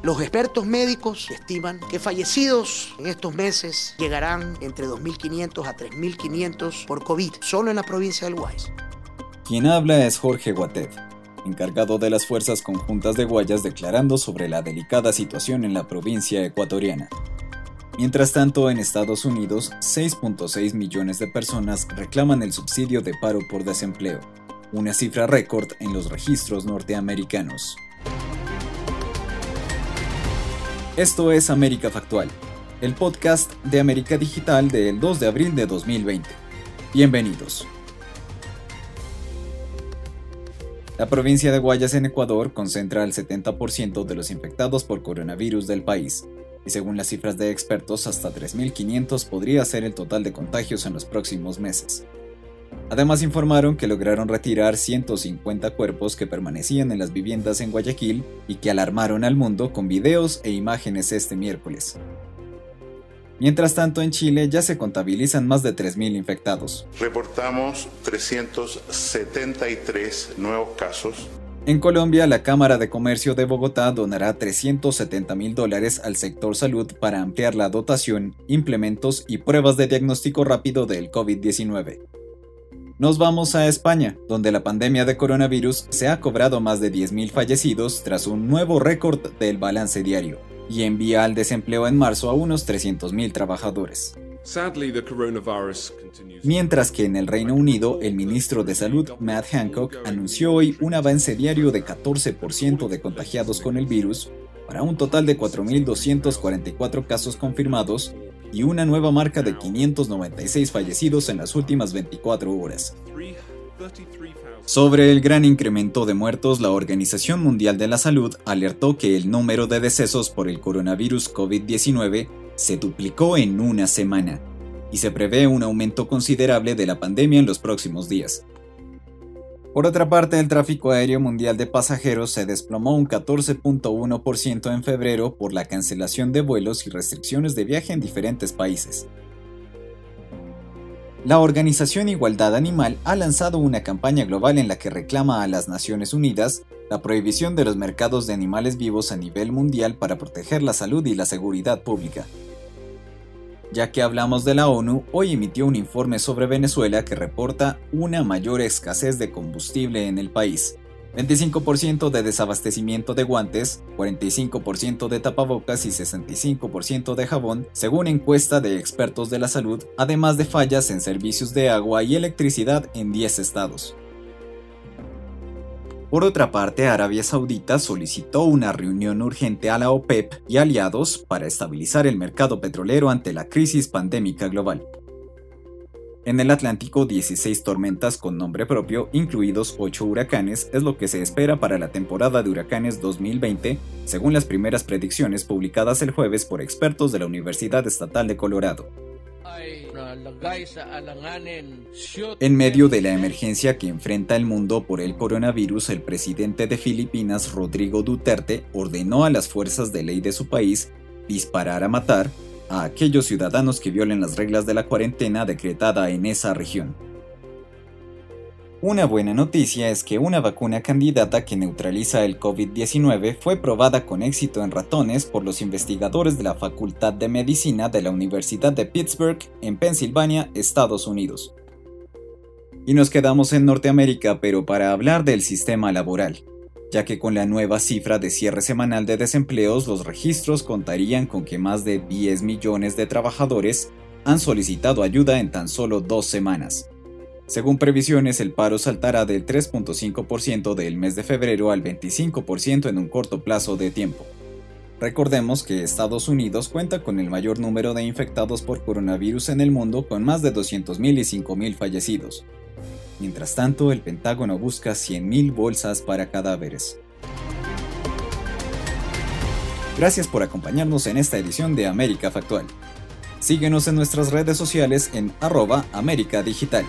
Los expertos médicos estiman que fallecidos en estos meses llegarán entre 2.500 a 3.500 por COVID, solo en la provincia del Guayas. Quien habla es Jorge Guatet, encargado de las Fuerzas Conjuntas de Guayas declarando sobre la delicada situación en la provincia ecuatoriana. Mientras tanto, en Estados Unidos, 6.6 millones de personas reclaman el subsidio de paro por desempleo, una cifra récord en los registros norteamericanos. Esto es América Factual, el podcast de América Digital del 2 de abril de 2020. Bienvenidos. La provincia de Guayas en Ecuador concentra el 70% de los infectados por coronavirus del país, y según las cifras de expertos, hasta 3.500 podría ser el total de contagios en los próximos meses. Además informaron que lograron retirar 150 cuerpos que permanecían en las viviendas en Guayaquil y que alarmaron al mundo con videos e imágenes este miércoles. Mientras tanto, en Chile ya se contabilizan más de 3.000 infectados. Reportamos 373 nuevos casos. En Colombia, la Cámara de Comercio de Bogotá donará 370 mil dólares al sector salud para ampliar la dotación, implementos y pruebas de diagnóstico rápido del COVID-19. Nos vamos a España, donde la pandemia de coronavirus se ha cobrado más de 10.000 fallecidos tras un nuevo récord del balance diario, y envía al desempleo en marzo a unos 300.000 trabajadores. Mientras que en el Reino Unido, el ministro de Salud, Matt Hancock, anunció hoy un avance diario de 14% de contagiados con el virus, para un total de 4.244 casos confirmados y una nueva marca de 596 fallecidos en las últimas 24 horas. Sobre el gran incremento de muertos, la Organización Mundial de la Salud alertó que el número de decesos por el coronavirus COVID-19 se duplicó en una semana, y se prevé un aumento considerable de la pandemia en los próximos días. Por otra parte, el tráfico aéreo mundial de pasajeros se desplomó un 14.1% en febrero por la cancelación de vuelos y restricciones de viaje en diferentes países. La organización Igualdad Animal ha lanzado una campaña global en la que reclama a las Naciones Unidas la prohibición de los mercados de animales vivos a nivel mundial para proteger la salud y la seguridad pública. Ya que hablamos de la ONU, hoy emitió un informe sobre Venezuela que reporta una mayor escasez de combustible en el país. 25% de desabastecimiento de guantes, 45% de tapabocas y 65% de jabón, según encuesta de expertos de la salud, además de fallas en servicios de agua y electricidad en 10 estados. Por otra parte, Arabia Saudita solicitó una reunión urgente a la OPEP y aliados para estabilizar el mercado petrolero ante la crisis pandémica global. En el Atlántico, 16 tormentas con nombre propio, incluidos 8 huracanes, es lo que se espera para la temporada de huracanes 2020, según las primeras predicciones publicadas el jueves por expertos de la Universidad Estatal de Colorado. En medio de la emergencia que enfrenta el mundo por el coronavirus, el presidente de Filipinas, Rodrigo Duterte, ordenó a las fuerzas de ley de su país disparar a matar a aquellos ciudadanos que violen las reglas de la cuarentena decretada en esa región. Una buena noticia es que una vacuna candidata que neutraliza el COVID-19 fue probada con éxito en ratones por los investigadores de la Facultad de Medicina de la Universidad de Pittsburgh en Pensilvania, Estados Unidos. Y nos quedamos en Norteamérica, pero para hablar del sistema laboral, ya que con la nueva cifra de cierre semanal de desempleos los registros contarían con que más de 10 millones de trabajadores han solicitado ayuda en tan solo dos semanas. Según previsiones, el paro saltará del 3.5% del mes de febrero al 25% en un corto plazo de tiempo. Recordemos que Estados Unidos cuenta con el mayor número de infectados por coronavirus en el mundo con más de 200.000 y 5.000 fallecidos. Mientras tanto, el Pentágono busca 100.000 bolsas para cadáveres. Gracias por acompañarnos en esta edición de América Factual. Síguenos en nuestras redes sociales en arroba América Digital.